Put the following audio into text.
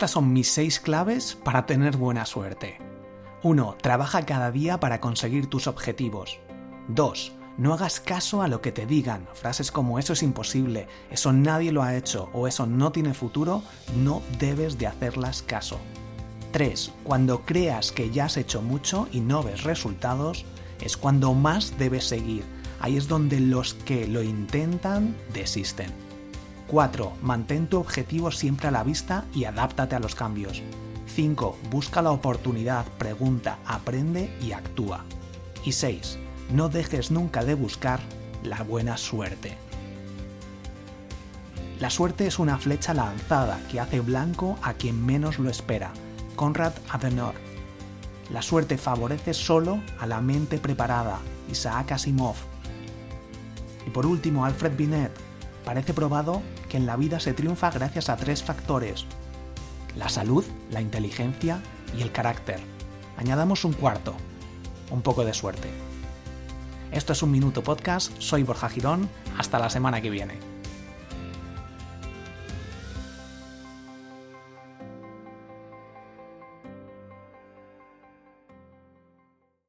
Estas son mis seis claves para tener buena suerte. 1. Trabaja cada día para conseguir tus objetivos. 2. No hagas caso a lo que te digan. Frases como eso es imposible, eso nadie lo ha hecho o eso no tiene futuro, no debes de hacerlas caso. 3. Cuando creas que ya has hecho mucho y no ves resultados, es cuando más debes seguir. Ahí es donde los que lo intentan desisten. 4. Mantén tu objetivo siempre a la vista y adáptate a los cambios. 5. Busca la oportunidad, pregunta, aprende y actúa. Y 6. No dejes nunca de buscar la buena suerte. La suerte es una flecha lanzada que hace blanco a quien menos lo espera. Conrad Adenauer. La suerte favorece solo a la mente preparada. Isaac Asimov. Y por último, Alfred Binet. Parece probado que en la vida se triunfa gracias a tres factores. La salud, la inteligencia y el carácter. Añadamos un cuarto. Un poco de suerte. Esto es un minuto podcast, soy Borja Girón, hasta la semana que viene.